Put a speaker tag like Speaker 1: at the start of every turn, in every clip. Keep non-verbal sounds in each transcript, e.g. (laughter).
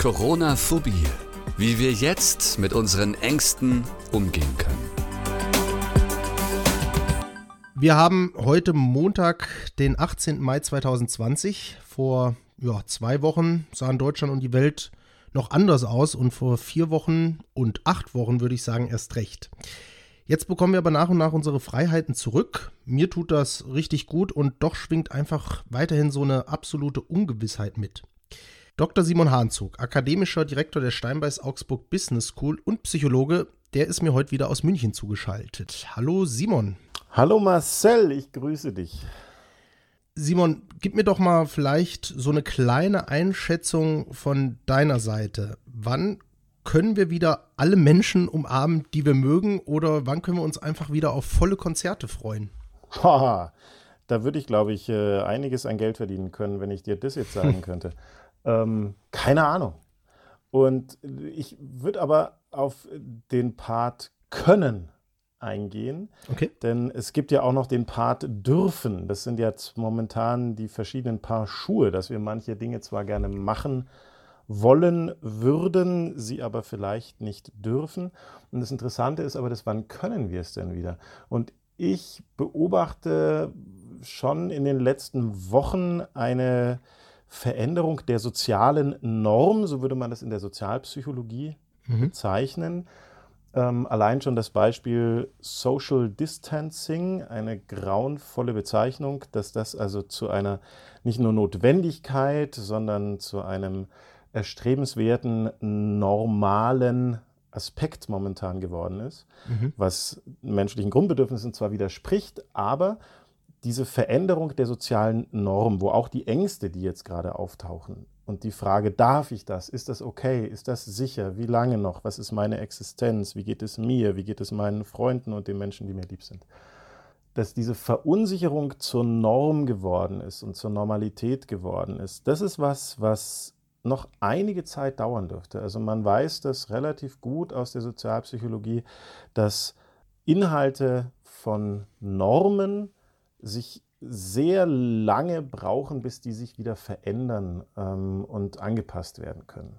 Speaker 1: Corona-Phobie. Wie wir jetzt mit unseren Ängsten umgehen können.
Speaker 2: Wir haben heute Montag, den 18. Mai 2020. Vor ja, zwei Wochen sahen Deutschland und die Welt noch anders aus und vor vier Wochen und acht Wochen würde ich sagen erst recht. Jetzt bekommen wir aber nach und nach unsere Freiheiten zurück. Mir tut das richtig gut und doch schwingt einfach weiterhin so eine absolute Ungewissheit mit. Dr. Simon Hahnzug, akademischer Direktor der Steinbeis Augsburg Business School und Psychologe, der ist mir heute wieder aus München zugeschaltet. Hallo Simon.
Speaker 3: Hallo Marcel, ich grüße dich.
Speaker 2: Simon, gib mir doch mal vielleicht so eine kleine Einschätzung von deiner Seite. Wann können wir wieder alle Menschen umarmen, die wir mögen, oder wann können wir uns einfach wieder auf volle Konzerte freuen?
Speaker 3: Haha, da würde ich, glaube ich, äh, einiges an Geld verdienen können, wenn ich dir das jetzt sagen (laughs) könnte. Ähm, keine Ahnung. Und ich würde aber auf den Part können eingehen.
Speaker 2: Okay.
Speaker 3: Denn es gibt ja auch noch den Part dürfen. Das sind jetzt momentan die verschiedenen Paar Schuhe, dass wir manche Dinge zwar gerne machen, wollen würden, sie aber vielleicht nicht dürfen. Und das Interessante ist aber das, wann können wir es denn wieder? Und ich beobachte schon in den letzten Wochen eine Veränderung der sozialen Norm, so würde man das in der Sozialpsychologie mhm. bezeichnen. Ähm, allein schon das Beispiel Social Distancing, eine grauenvolle Bezeichnung, dass das also zu einer nicht nur Notwendigkeit, sondern zu einem erstrebenswerten, normalen Aspekt momentan geworden ist, mhm. was menschlichen Grundbedürfnissen zwar widerspricht, aber diese Veränderung der sozialen Norm, wo auch die Ängste, die jetzt gerade auftauchen und die Frage, darf ich das? Ist das okay? Ist das sicher? Wie lange noch? Was ist meine Existenz? Wie geht es mir? Wie geht es meinen Freunden und den Menschen, die mir lieb sind? Dass diese Verunsicherung zur Norm geworden ist und zur Normalität geworden ist, das ist was, was noch einige Zeit dauern dürfte. Also man weiß das relativ gut aus der Sozialpsychologie, dass Inhalte von Normen sich sehr lange brauchen, bis die sich wieder verändern ähm, und angepasst werden können.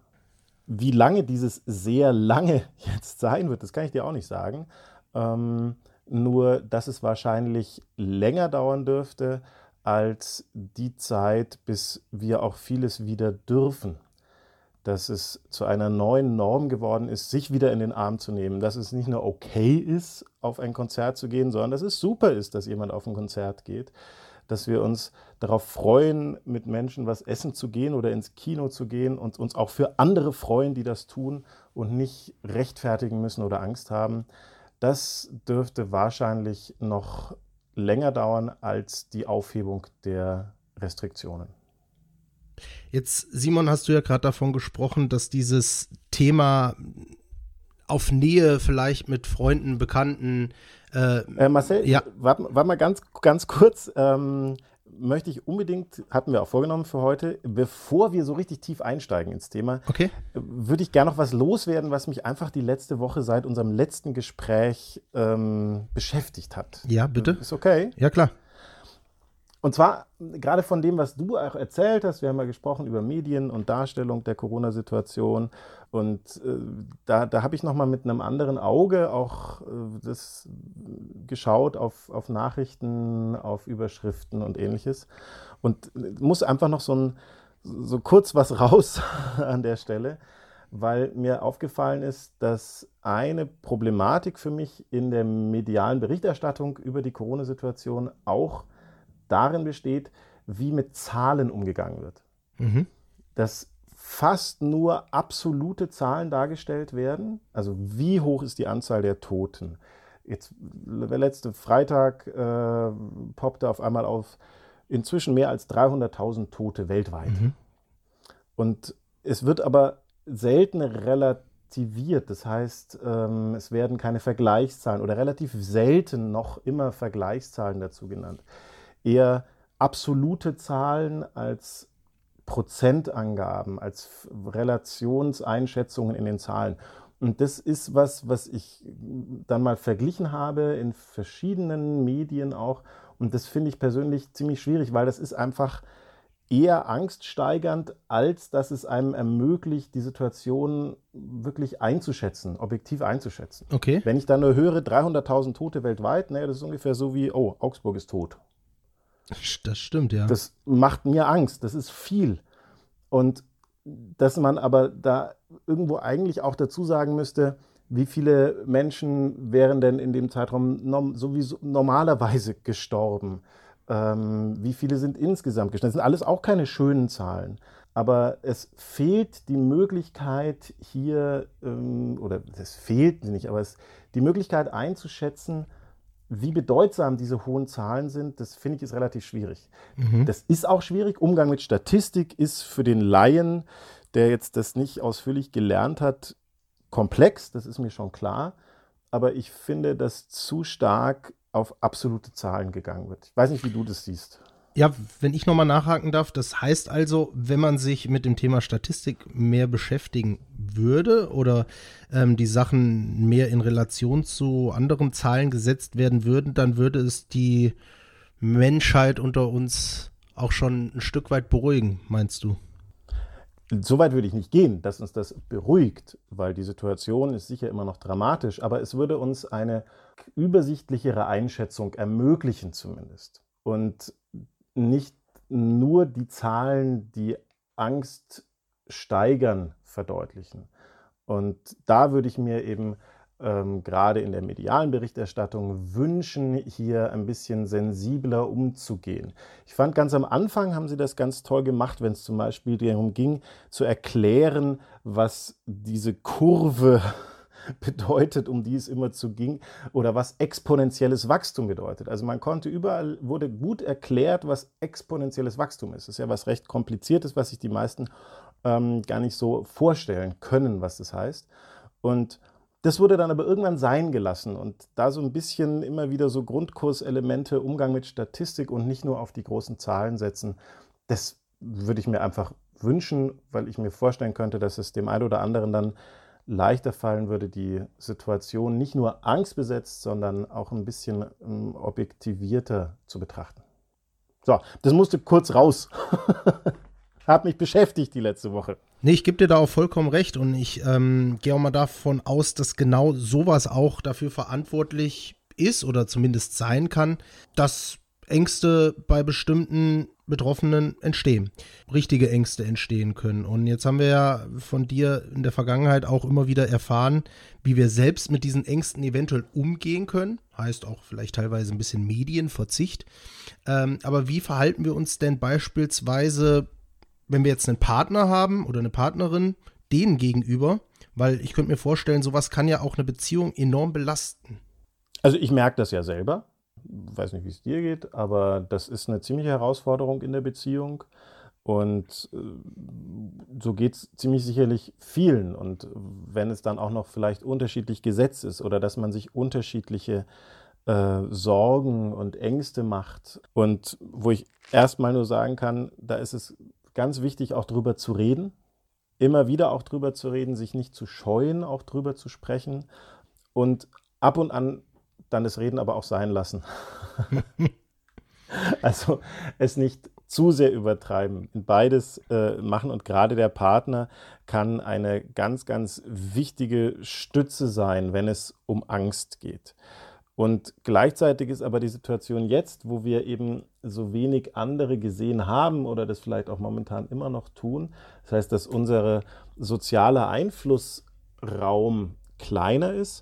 Speaker 3: Wie lange dieses sehr lange (laughs) jetzt sein wird, das kann ich dir auch nicht sagen. Ähm, nur, dass es wahrscheinlich länger dauern dürfte, als die Zeit, bis wir auch vieles wieder dürfen. Dass es zu einer neuen Norm geworden ist, sich wieder in den Arm zu nehmen. Dass es nicht nur okay ist, auf ein Konzert zu gehen, sondern dass es super ist, dass jemand auf ein Konzert geht. Dass wir uns darauf freuen, mit Menschen was essen zu gehen oder ins Kino zu gehen und uns auch für andere freuen, die das tun und nicht rechtfertigen müssen oder Angst haben. Das dürfte wahrscheinlich noch länger dauern als die Aufhebung der Restriktionen.
Speaker 2: Jetzt, Simon, hast du ja gerade davon gesprochen, dass dieses Thema auf Nähe vielleicht mit Freunden, Bekannten.
Speaker 3: Äh, äh, Marcel, ja. warte, warte mal ganz, ganz kurz. Ähm, möchte ich unbedingt, hatten wir auch vorgenommen für heute, bevor wir so richtig tief einsteigen ins Thema,
Speaker 2: okay.
Speaker 3: würde ich gerne noch was loswerden, was mich einfach die letzte Woche seit unserem letzten Gespräch ähm, beschäftigt hat.
Speaker 2: Ja, bitte.
Speaker 3: Ist okay?
Speaker 2: Ja, klar.
Speaker 3: Und zwar gerade von dem, was du auch erzählt hast. Wir haben ja gesprochen über Medien und Darstellung der Corona-Situation. Und äh, da, da habe ich nochmal mit einem anderen Auge auch äh, das geschaut auf, auf Nachrichten, auf Überschriften und ähnliches. Und muss einfach noch so, ein, so kurz was (laughs) raus an der Stelle, weil mir aufgefallen ist, dass eine Problematik für mich in der medialen Berichterstattung über die Corona-Situation auch darin besteht, wie mit Zahlen umgegangen wird. Mhm. Dass fast nur absolute Zahlen dargestellt werden. Also wie hoch ist die Anzahl der Toten? Jetzt, letzte Freitag äh, poppte auf einmal auf inzwischen mehr als 300.000 Tote weltweit. Mhm. Und es wird aber selten relativiert. Das heißt, ähm, es werden keine Vergleichszahlen oder relativ selten noch immer Vergleichszahlen dazu genannt eher absolute Zahlen als Prozentangaben, als Relationseinschätzungen in den Zahlen. Und das ist was, was ich dann mal verglichen habe in verschiedenen Medien auch. Und das finde ich persönlich ziemlich schwierig, weil das ist einfach eher angststeigernd, als dass es einem ermöglicht, die Situation wirklich einzuschätzen, objektiv einzuschätzen.
Speaker 2: Okay.
Speaker 3: Wenn ich dann nur höre, 300.000 Tote weltweit, naja, das ist ungefähr so wie, oh, Augsburg ist tot.
Speaker 2: Das stimmt, ja.
Speaker 3: Das macht mir Angst, das ist viel. Und dass man aber da irgendwo eigentlich auch dazu sagen müsste, wie viele Menschen wären denn in dem Zeitraum sowieso normalerweise gestorben? Ähm, wie viele sind insgesamt gestorben? Das sind alles auch keine schönen Zahlen. Aber es fehlt die Möglichkeit hier, ähm, oder es fehlt nicht, aber es, die Möglichkeit einzuschätzen, wie bedeutsam diese hohen Zahlen sind, das finde ich ist relativ schwierig. Mhm. Das ist auch schwierig. Umgang mit Statistik ist für den Laien, der jetzt das nicht ausführlich gelernt hat, komplex, das ist mir schon klar. Aber ich finde, dass zu stark auf absolute Zahlen gegangen wird. Ich weiß nicht, wie du das siehst.
Speaker 2: Ja, wenn ich nochmal nachhaken darf, das heißt also, wenn man sich mit dem Thema Statistik mehr beschäftigen würde oder ähm, die Sachen mehr in Relation zu anderen Zahlen gesetzt werden würden, dann würde es die Menschheit unter uns auch schon ein Stück weit beruhigen, meinst du?
Speaker 3: So weit würde ich nicht gehen, dass uns das beruhigt, weil die Situation ist sicher immer noch dramatisch, aber es würde uns eine übersichtlichere Einschätzung ermöglichen zumindest. Und nicht nur die Zahlen, die Angst steigern, verdeutlichen. Und da würde ich mir eben ähm, gerade in der medialen Berichterstattung wünschen, hier ein bisschen sensibler umzugehen. Ich fand ganz am Anfang haben sie das ganz toll gemacht, wenn es zum Beispiel darum ging, zu erklären, was diese Kurve (laughs) bedeutet, um die es immer zu ging, oder was exponentielles Wachstum bedeutet. Also man konnte überall, wurde gut erklärt, was exponentielles Wachstum ist. Das ist ja was recht kompliziertes, was sich die meisten ähm, gar nicht so vorstellen können, was das heißt. Und das wurde dann aber irgendwann sein gelassen und da so ein bisschen immer wieder so Grundkurselemente, Umgang mit Statistik und nicht nur auf die großen Zahlen setzen, das würde ich mir einfach wünschen, weil ich mir vorstellen könnte, dass es dem einen oder anderen dann leichter fallen würde, die Situation nicht nur angstbesetzt, sondern auch ein bisschen ähm, objektivierter zu betrachten. So, das musste kurz raus. (laughs) Hat mich beschäftigt die letzte Woche.
Speaker 2: Nee, ich gebe dir da auch vollkommen recht und ich ähm, gehe auch mal davon aus, dass genau sowas auch dafür verantwortlich ist oder zumindest sein kann, dass Ängste bei bestimmten Betroffenen entstehen, richtige Ängste entstehen können. Und jetzt haben wir ja von dir in der Vergangenheit auch immer wieder erfahren, wie wir selbst mit diesen Ängsten eventuell umgehen können. Heißt auch vielleicht teilweise ein bisschen Medienverzicht. Ähm, aber wie verhalten wir uns denn beispielsweise, wenn wir jetzt einen Partner haben oder eine Partnerin, denen gegenüber? Weil ich könnte mir vorstellen, sowas kann ja auch eine Beziehung enorm belasten.
Speaker 3: Also ich merke das ja selber weiß nicht, wie es dir geht, aber das ist eine ziemliche Herausforderung in der Beziehung. Und äh, so geht es ziemlich sicherlich vielen. Und wenn es dann auch noch vielleicht unterschiedlich gesetzt ist oder dass man sich unterschiedliche äh, Sorgen und Ängste macht und wo ich erstmal nur sagen kann, da ist es ganz wichtig, auch drüber zu reden, immer wieder auch drüber zu reden, sich nicht zu scheuen, auch drüber zu sprechen und ab und an dann das Reden aber auch sein lassen. (laughs) also es nicht zu sehr übertreiben, beides äh, machen und gerade der Partner kann eine ganz, ganz wichtige Stütze sein, wenn es um Angst geht. Und gleichzeitig ist aber die Situation jetzt, wo wir eben so wenig andere gesehen haben oder das vielleicht auch momentan immer noch tun, das heißt, dass unser sozialer Einflussraum kleiner ist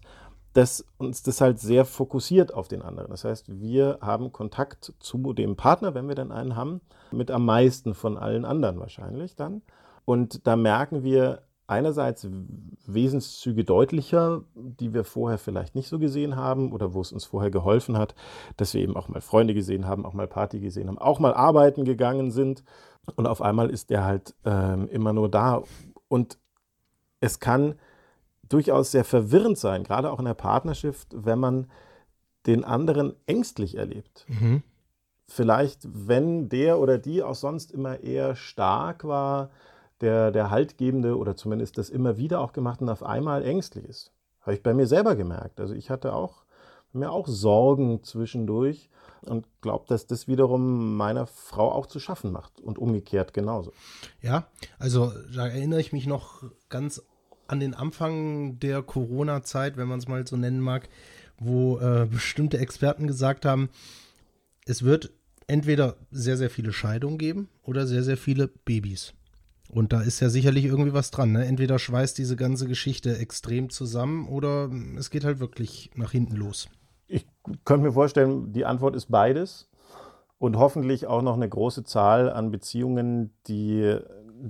Speaker 3: dass uns das halt sehr fokussiert auf den anderen. Das heißt, wir haben Kontakt zu dem Partner, wenn wir dann einen haben, mit am meisten von allen anderen wahrscheinlich dann. Und da merken wir einerseits Wesenszüge deutlicher, die wir vorher vielleicht nicht so gesehen haben oder wo es uns vorher geholfen hat, dass wir eben auch mal Freunde gesehen haben, auch mal Party gesehen haben, auch mal arbeiten gegangen sind. Und auf einmal ist der halt ähm, immer nur da. Und es kann durchaus sehr verwirrend sein, gerade auch in der Partnerschaft, wenn man den anderen ängstlich erlebt. Mhm. Vielleicht, wenn der oder die auch sonst immer eher stark war, der, der Haltgebende oder zumindest das immer wieder auch gemacht und auf einmal ängstlich ist. Habe ich bei mir selber gemerkt. Also ich hatte auch, mir auch Sorgen zwischendurch und glaube, dass das wiederum meiner Frau auch zu schaffen macht und umgekehrt genauso.
Speaker 2: Ja, also da erinnere ich mich noch ganz an den Anfang der Corona-Zeit, wenn man es mal so nennen mag, wo äh, bestimmte Experten gesagt haben, es wird entweder sehr, sehr viele Scheidungen geben oder sehr, sehr viele Babys. Und da ist ja sicherlich irgendwie was dran. Ne? Entweder schweißt diese ganze Geschichte extrem zusammen oder es geht halt wirklich nach hinten los.
Speaker 3: Ich könnte mir vorstellen, die Antwort ist beides. Und hoffentlich auch noch eine große Zahl an Beziehungen, die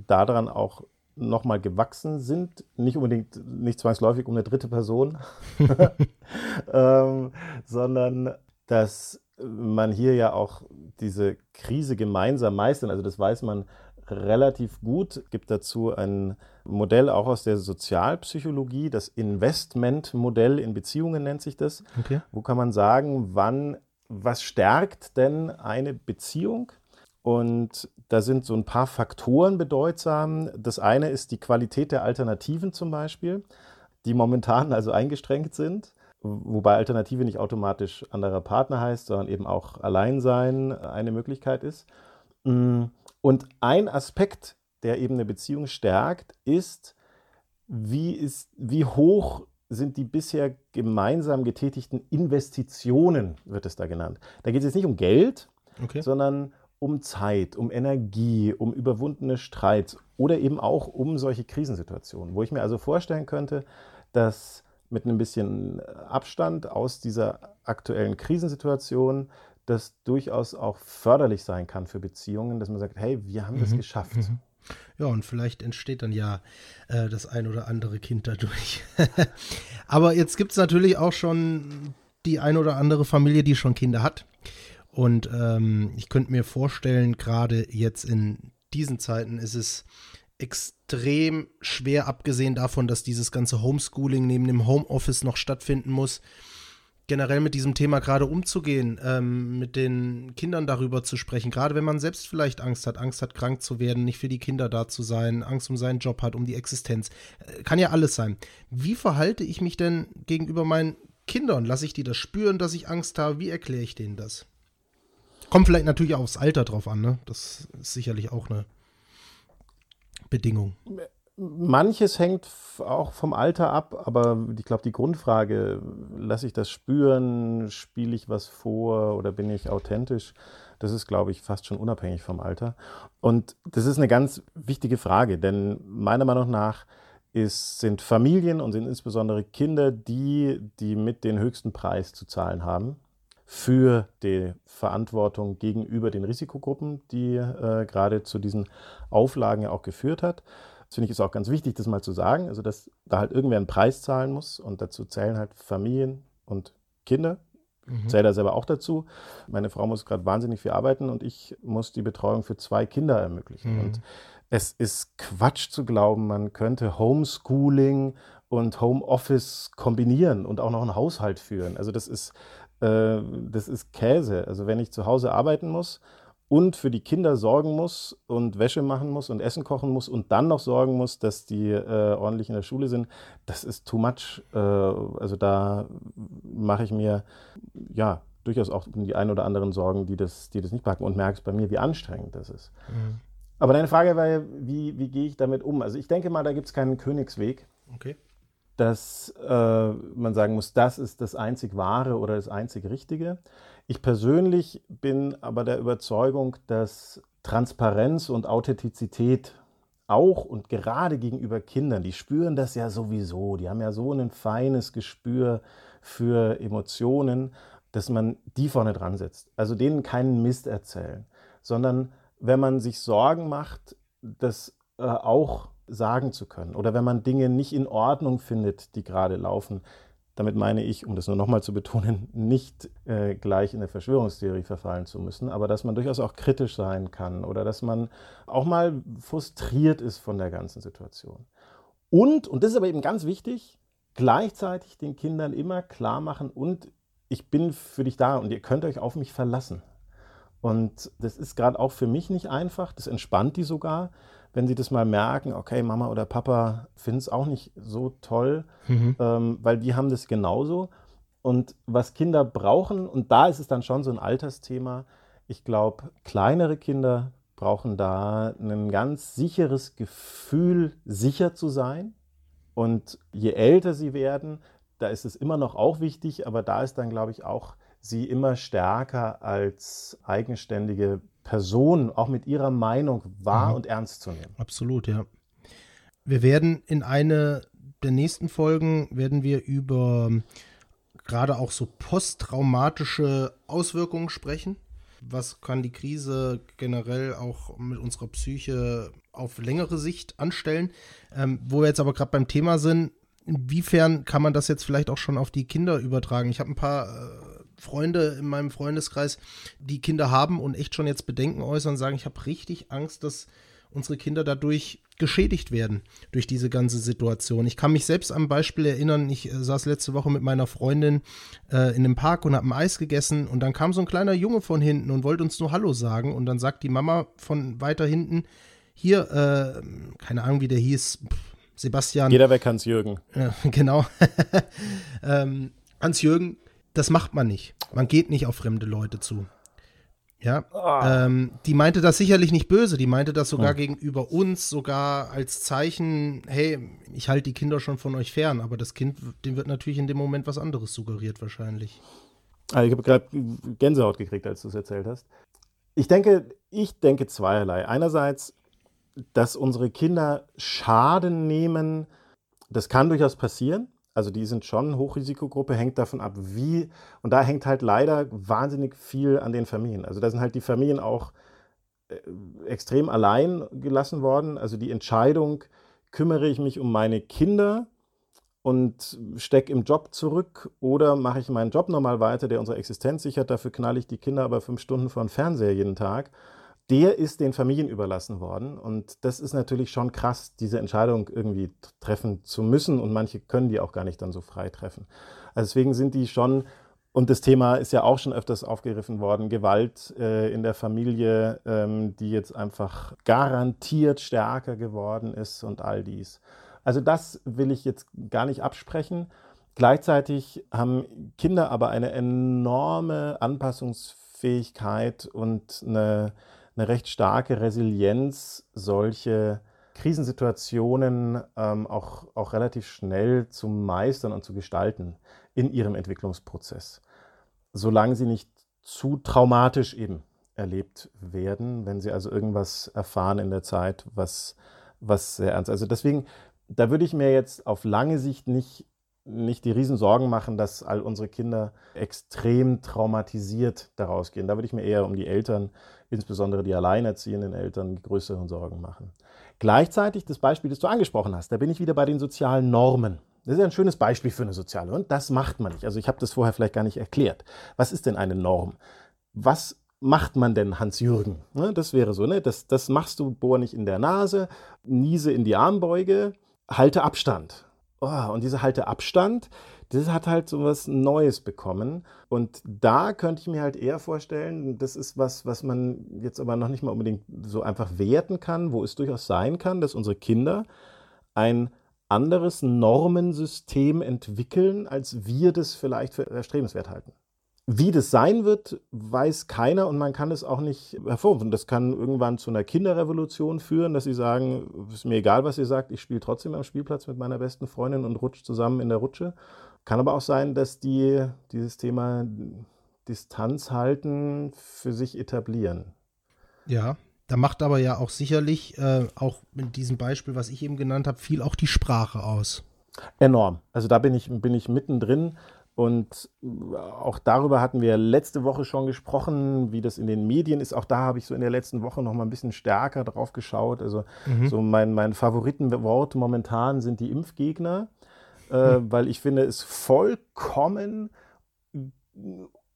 Speaker 3: daran auch nochmal gewachsen sind. Nicht unbedingt, nicht zwangsläufig um eine dritte Person, (laughs) ähm, sondern dass man hier ja auch diese Krise gemeinsam meistern. Also das weiß man relativ gut. Es gibt dazu ein Modell auch aus der Sozialpsychologie, das Investmentmodell in Beziehungen nennt sich das. Okay. Wo kann man sagen, wann, was stärkt denn eine Beziehung? Und da sind so ein paar Faktoren bedeutsam. Das eine ist die Qualität der Alternativen zum Beispiel, die momentan (laughs) also eingestrengt sind. Wobei Alternative nicht automatisch anderer Partner heißt, sondern eben auch Alleinsein eine Möglichkeit ist. Mm, und ein Aspekt, der eben eine Beziehung stärkt, ist, wie, ist, wie hoch sind die bisher gemeinsam getätigten Investitionen, wird es da genannt. Da geht es jetzt nicht um Geld, okay. sondern um Zeit, um Energie, um überwundene Streits oder eben auch um solche Krisensituationen, wo ich mir also vorstellen könnte, dass mit einem bisschen Abstand aus dieser aktuellen Krisensituation das durchaus auch förderlich sein kann für Beziehungen, dass man sagt, hey, wir haben mhm. das geschafft. Mhm.
Speaker 2: Ja, und vielleicht entsteht dann ja äh, das ein oder andere Kind dadurch. (laughs) Aber jetzt gibt es natürlich auch schon die ein oder andere Familie, die schon Kinder hat. Und ähm, ich könnte mir vorstellen, gerade jetzt in diesen Zeiten ist es extrem schwer, abgesehen davon, dass dieses ganze Homeschooling neben dem Homeoffice noch stattfinden muss, generell mit diesem Thema gerade umzugehen, ähm, mit den Kindern darüber zu sprechen, gerade wenn man selbst vielleicht Angst hat, Angst hat, krank zu werden, nicht für die Kinder da zu sein, Angst um seinen Job hat, um die Existenz. Äh, kann ja alles sein. Wie verhalte ich mich denn gegenüber meinen Kindern? Lasse ich die das spüren, dass ich Angst habe? Wie erkläre ich denen das? Kommt vielleicht natürlich auch aufs Alter drauf an, ne? Das ist sicherlich auch eine Bedingung.
Speaker 3: Manches hängt auch vom Alter ab, aber ich glaube, die Grundfrage, lasse ich das spüren, spiele ich was vor oder bin ich authentisch, das ist, glaube ich, fast schon unabhängig vom Alter. Und das ist eine ganz wichtige Frage, denn meiner Meinung nach ist, sind Familien und sind insbesondere Kinder die, die mit den höchsten Preis zu zahlen haben für die Verantwortung gegenüber den Risikogruppen, die äh, gerade zu diesen Auflagen ja auch geführt hat. Das finde ich ist auch ganz wichtig, das mal zu sagen, also dass da halt irgendwer einen Preis zahlen muss und dazu zählen halt Familien und Kinder. Mhm. Zähle da selber auch dazu. Meine Frau muss gerade wahnsinnig viel arbeiten und ich muss die Betreuung für zwei Kinder ermöglichen. Mhm. Und es ist Quatsch zu glauben, man könnte Homeschooling und Homeoffice kombinieren und auch noch einen Haushalt führen. Also das ist, äh, das ist Käse. Also wenn ich zu Hause arbeiten muss und für die Kinder sorgen muss und Wäsche machen muss und Essen kochen muss und dann noch sorgen muss, dass die äh, ordentlich in der Schule sind, das ist too much. Äh, also da mache ich mir ja durchaus auch die ein oder anderen Sorgen, die das, die das nicht packen und merke bei mir, wie anstrengend das ist. Mhm. Aber deine Frage war ja, wie, wie gehe ich damit um? Also ich denke mal, da gibt es keinen Königsweg.
Speaker 2: Okay.
Speaker 3: Dass äh, man sagen muss, das ist das einzig Wahre oder das einzig Richtige. Ich persönlich bin aber der Überzeugung, dass Transparenz und Authentizität auch und gerade gegenüber Kindern, die spüren das ja sowieso, die haben ja so ein feines Gespür für Emotionen, dass man die vorne dran setzt. Also denen keinen Mist erzählen, sondern wenn man sich Sorgen macht, das äh, auch sagen zu können. Oder wenn man Dinge nicht in Ordnung findet, die gerade laufen, damit meine ich, um das nur nochmal zu betonen, nicht äh, gleich in eine Verschwörungstheorie verfallen zu müssen, aber dass man durchaus auch kritisch sein kann oder dass man auch mal frustriert ist von der ganzen Situation. Und, und das ist aber eben ganz wichtig, gleichzeitig den Kindern immer klar machen und ich bin für dich da und ihr könnt euch auf mich verlassen. Und das ist gerade auch für mich nicht einfach, das entspannt die sogar, wenn sie das mal merken, okay, Mama oder Papa finden es auch nicht so toll, mhm. ähm, weil die haben das genauso. Und was Kinder brauchen, und da ist es dann schon so ein Altersthema, ich glaube, kleinere Kinder brauchen da ein ganz sicheres Gefühl, sicher zu sein. Und je älter sie werden, da ist es immer noch auch wichtig, aber da ist dann, glaube ich, auch sie immer stärker als eigenständige Person, auch mit ihrer Meinung wahr mhm. und ernst zu nehmen.
Speaker 2: Absolut, ja. Wir werden in eine der nächsten Folgen werden wir über gerade auch so posttraumatische Auswirkungen sprechen. Was kann die Krise generell auch mit unserer Psyche auf längere Sicht anstellen? Ähm, wo wir jetzt aber gerade beim Thema sind, inwiefern kann man das jetzt vielleicht auch schon auf die Kinder übertragen? Ich habe ein paar äh, Freunde in meinem Freundeskreis, die Kinder haben und echt schon jetzt Bedenken äußern sagen, ich habe richtig Angst, dass unsere Kinder dadurch geschädigt werden durch diese ganze Situation. Ich kann mich selbst am Beispiel erinnern, ich äh, saß letzte Woche mit meiner Freundin äh, in einem Park und habe ein Eis gegessen und dann kam so ein kleiner Junge von hinten und wollte uns nur Hallo sagen und dann sagt die Mama von weiter hinten, hier, äh, keine Ahnung, wie der hieß, Sebastian.
Speaker 3: Jeder weg Hans-Jürgen. (laughs)
Speaker 2: Genau. (laughs) ähm, Hans-Jürgen, das macht man nicht. Man geht nicht auf fremde Leute zu. Ja, oh. ähm, die meinte das sicherlich nicht böse, die meinte das sogar oh. gegenüber uns, sogar als Zeichen, hey, ich halte die Kinder schon von euch fern, aber das Kind, dem wird natürlich in dem Moment was anderes suggeriert wahrscheinlich.
Speaker 3: Also ich habe gerade Gänsehaut gekriegt, als du es erzählt hast. Ich denke, ich denke zweierlei. Einerseits dass unsere Kinder Schaden nehmen, das kann durchaus passieren. Also die sind schon Hochrisikogruppe, hängt davon ab, wie. Und da hängt halt leider wahnsinnig viel an den Familien. Also da sind halt die Familien auch äh, extrem allein gelassen worden. Also die Entscheidung, kümmere ich mich um meine Kinder und stecke im Job zurück oder mache ich meinen Job nochmal weiter, der unsere Existenz sichert, dafür knalle ich die Kinder aber fünf Stunden vor den Fernseher jeden Tag der ist den Familien überlassen worden. Und das ist natürlich schon krass, diese Entscheidung irgendwie treffen zu müssen. Und manche können die auch gar nicht dann so frei treffen. Also deswegen sind die schon, und das Thema ist ja auch schon öfters aufgegriffen worden, Gewalt äh, in der Familie, ähm, die jetzt einfach garantiert stärker geworden ist und all dies. Also das will ich jetzt gar nicht absprechen. Gleichzeitig haben Kinder aber eine enorme Anpassungsfähigkeit und eine eine recht starke Resilienz, solche Krisensituationen ähm, auch, auch relativ schnell zu meistern und zu gestalten in ihrem Entwicklungsprozess. Solange sie nicht zu traumatisch eben erlebt werden, wenn sie also irgendwas erfahren in der Zeit, was, was sehr ernst ist. Also deswegen, da würde ich mir jetzt auf lange Sicht nicht, nicht die Riesensorgen machen, dass all unsere Kinder extrem traumatisiert daraus gehen. Da würde ich mir eher um die Eltern insbesondere die alleinerziehenden Eltern größeren Sorgen machen. Gleichzeitig das Beispiel, das du angesprochen hast, da bin ich wieder bei den sozialen Normen. Das ist ein schönes Beispiel für eine soziale und das macht man nicht. Also ich habe das vorher vielleicht gar nicht erklärt. Was ist denn eine Norm? Was macht man denn, Hans-Jürgen? Ne, das wäre so, ne? das, das machst du, bohr nicht in der Nase, niese in die Armbeuge, halte Abstand. Oh, und diese halte Abstand, das hat halt so was Neues bekommen. Und da könnte ich mir halt eher vorstellen, das ist was, was man jetzt aber noch nicht mal unbedingt so einfach werten kann, wo es durchaus sein kann, dass unsere Kinder ein anderes Normensystem entwickeln, als wir das vielleicht für erstrebenswert halten. Wie das sein wird, weiß keiner und man kann es auch nicht hervorrufen. Das kann irgendwann zu einer Kinderrevolution führen, dass sie sagen, es ist mir egal, was ihr sagt, ich spiele trotzdem am Spielplatz mit meiner besten Freundin und rutsche zusammen in der Rutsche. Kann aber auch sein, dass die dieses Thema Distanz halten für sich etablieren.
Speaker 2: Ja, da macht aber ja auch sicherlich, äh, auch mit diesem Beispiel, was ich eben genannt habe, viel auch die Sprache aus.
Speaker 3: Enorm. Also da bin ich, bin ich mittendrin. Und auch darüber hatten wir letzte Woche schon gesprochen, wie das in den Medien ist. Auch da habe ich so in der letzten Woche noch mal ein bisschen stärker drauf geschaut. Also mhm. so mein, mein Favoritenwort momentan sind die Impfgegner äh, hm. weil ich finde, es vollkommen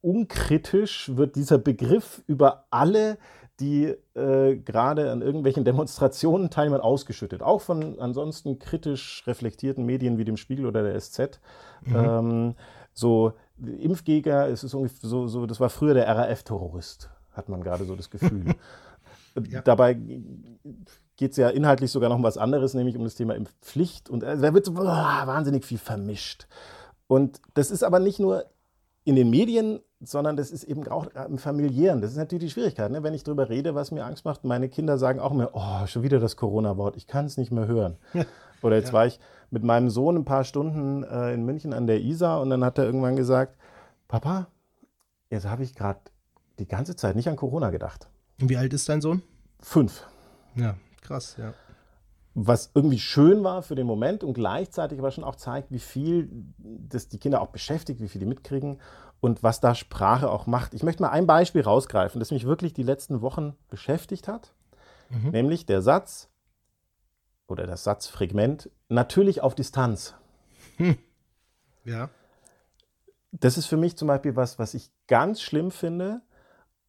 Speaker 3: unkritisch wird dieser Begriff über alle, die äh, gerade an irgendwelchen (laughs) Demonstrationen teilnehmen, ausgeschüttet. Auch von ansonsten kritisch reflektierten Medien wie dem Spiegel oder der SZ. Mhm. Ähm, so Impfgegner, es ist so, so, das war früher der RAF-Terrorist, hat man gerade so das Gefühl. (laughs) ja. Dabei geht es ja inhaltlich sogar noch um was anderes, nämlich um das Thema Impfpflicht. Und äh, da wird so oh, wahnsinnig viel vermischt. Und das ist aber nicht nur in den Medien, sondern das ist eben auch im familiären. Das ist natürlich die Schwierigkeit, ne? wenn ich darüber rede, was mir Angst macht. Meine Kinder sagen auch immer, oh, schon wieder das Corona-Wort, ich kann es nicht mehr hören. (laughs) Oder jetzt ja. war ich mit meinem Sohn ein paar Stunden äh, in München an der Isar und dann hat er irgendwann gesagt, Papa, jetzt habe ich gerade die ganze Zeit nicht an Corona gedacht.
Speaker 2: Und wie alt ist dein Sohn?
Speaker 3: Fünf.
Speaker 2: Ja, krass, ja
Speaker 3: was irgendwie schön war für den Moment und gleichzeitig aber schon auch zeigt, wie viel das die Kinder auch beschäftigt, wie viel die mitkriegen und was da Sprache auch macht. Ich möchte mal ein Beispiel rausgreifen, das mich wirklich die letzten Wochen beschäftigt hat, mhm. nämlich der Satz oder das Satzfragment natürlich auf Distanz. Hm.
Speaker 2: Ja.
Speaker 3: Das ist für mich zum Beispiel was, was ich ganz schlimm finde,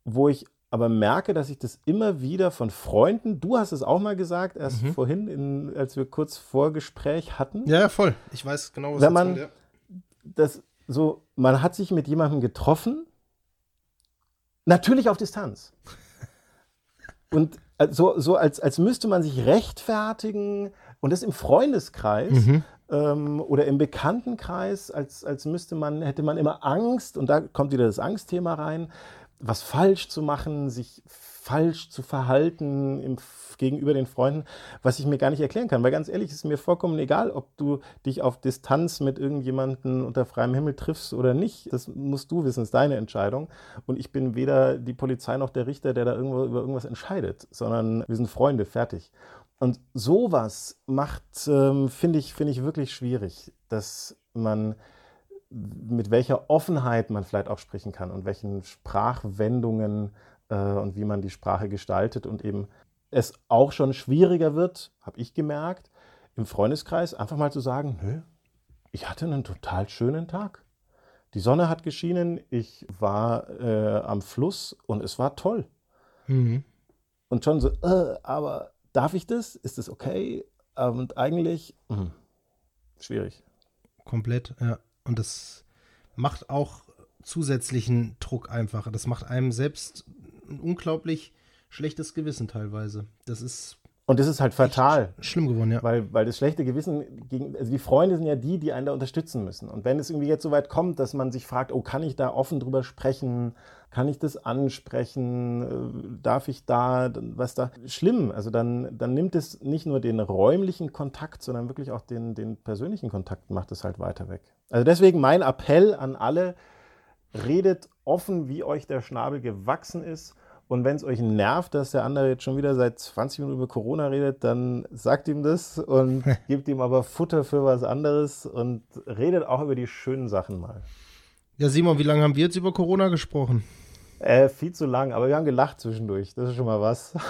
Speaker 3: wo ich aber merke, dass ich das immer wieder von Freunden, du hast es auch mal gesagt, erst mhm. vorhin, in, als wir kurz Vorgespräch hatten.
Speaker 2: Ja, voll. Ich weiß genau,
Speaker 3: was Wenn man ja. das so, man hat sich mit jemandem getroffen, natürlich auf Distanz. (laughs) Und so, so als, als müsste man sich rechtfertigen und das im Freundeskreis. Mhm. Ähm, oder im Bekanntenkreis, als, als müsste man, hätte man immer Angst, und da kommt wieder das Angstthema rein, was falsch zu machen, sich falsch zu verhalten im, gegenüber den Freunden, was ich mir gar nicht erklären kann. Weil ganz ehrlich, ist mir vollkommen egal, ob du dich auf Distanz mit irgendjemandem unter freiem Himmel triffst oder nicht. Das musst du wissen, ist deine Entscheidung. Und ich bin weder die Polizei noch der Richter, der da irgendwo über irgendwas entscheidet, sondern wir sind Freunde, fertig. Und sowas macht, ähm, finde ich, find ich wirklich schwierig, dass man mit welcher Offenheit man vielleicht auch sprechen kann und welchen Sprachwendungen äh, und wie man die Sprache gestaltet und eben es auch schon schwieriger wird, habe ich gemerkt, im Freundeskreis einfach mal zu sagen, nö, ich hatte einen total schönen Tag. Die Sonne hat geschienen, ich war äh, am Fluss und es war toll. Mhm. Und schon so, äh, aber darf ich das? Ist das okay? Und eigentlich mh, schwierig.
Speaker 2: Komplett, ja. Und das macht auch zusätzlichen Druck einfach. Das macht einem selbst ein unglaublich schlechtes Gewissen teilweise. Das ist.
Speaker 3: Und das ist halt fatal.
Speaker 2: Schlimm geworden, ja.
Speaker 3: Weil, weil das schlechte Gewissen gegen, also die Freunde sind ja die, die einen da unterstützen müssen. Und wenn es irgendwie jetzt so weit kommt, dass man sich fragt, oh, kann ich da offen drüber sprechen? Kann ich das ansprechen? Äh, darf ich da, was da? Schlimm. Also dann, dann nimmt es nicht nur den räumlichen Kontakt, sondern wirklich auch den, den persönlichen Kontakt macht es halt weiter weg. Also deswegen mein Appell an alle, redet offen, wie euch der Schnabel gewachsen ist. Und wenn es euch nervt, dass der andere jetzt schon wieder seit 20 Minuten über Corona redet, dann sagt ihm das und (laughs) gebt ihm aber Futter für was anderes und redet auch über die schönen Sachen mal.
Speaker 2: Ja, Simon, wie lange haben wir jetzt über Corona gesprochen?
Speaker 3: Äh, viel zu lang, aber wir haben gelacht zwischendurch. Das ist schon mal was. (laughs)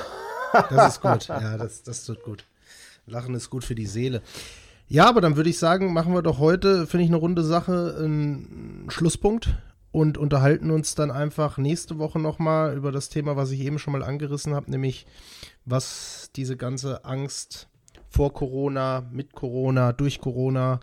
Speaker 2: Das ist gut. Ja, das, das tut gut. Lachen ist gut für die Seele. Ja, aber dann würde ich sagen, machen wir doch heute, finde ich, eine runde Sache, einen Schlusspunkt und unterhalten uns dann einfach nächste Woche nochmal über das Thema, was ich eben schon mal angerissen habe, nämlich was diese ganze Angst vor Corona, mit Corona, durch Corona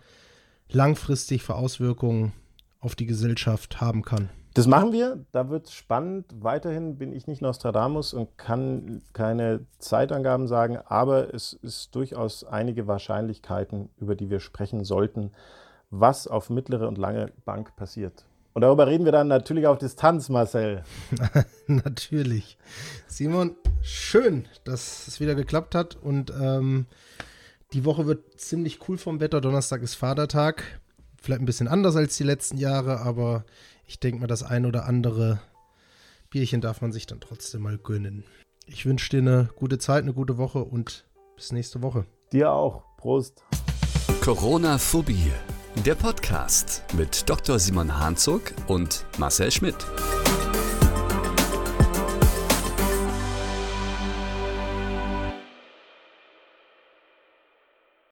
Speaker 2: langfristig für Auswirkungen auf die Gesellschaft haben kann.
Speaker 3: Das machen wir, da wird es spannend. Weiterhin bin ich nicht Nostradamus und kann keine Zeitangaben sagen, aber es ist durchaus einige Wahrscheinlichkeiten, über die wir sprechen sollten, was auf mittlere und lange Bank passiert. Und darüber reden wir dann natürlich auf Distanz, Marcel. (laughs)
Speaker 2: natürlich. Simon, schön, dass es wieder geklappt hat und ähm, die Woche wird ziemlich cool vom Wetter. Donnerstag ist Vatertag. Vielleicht ein bisschen anders als die letzten Jahre, aber ich denke mal, das ein oder andere Bierchen darf man sich dann trotzdem mal gönnen. Ich wünsche dir eine gute Zeit, eine gute Woche und bis nächste Woche.
Speaker 3: Dir auch. Prost.
Speaker 1: Corona-Phobie. Der Podcast mit Dr. Simon Hanzog und Marcel Schmidt.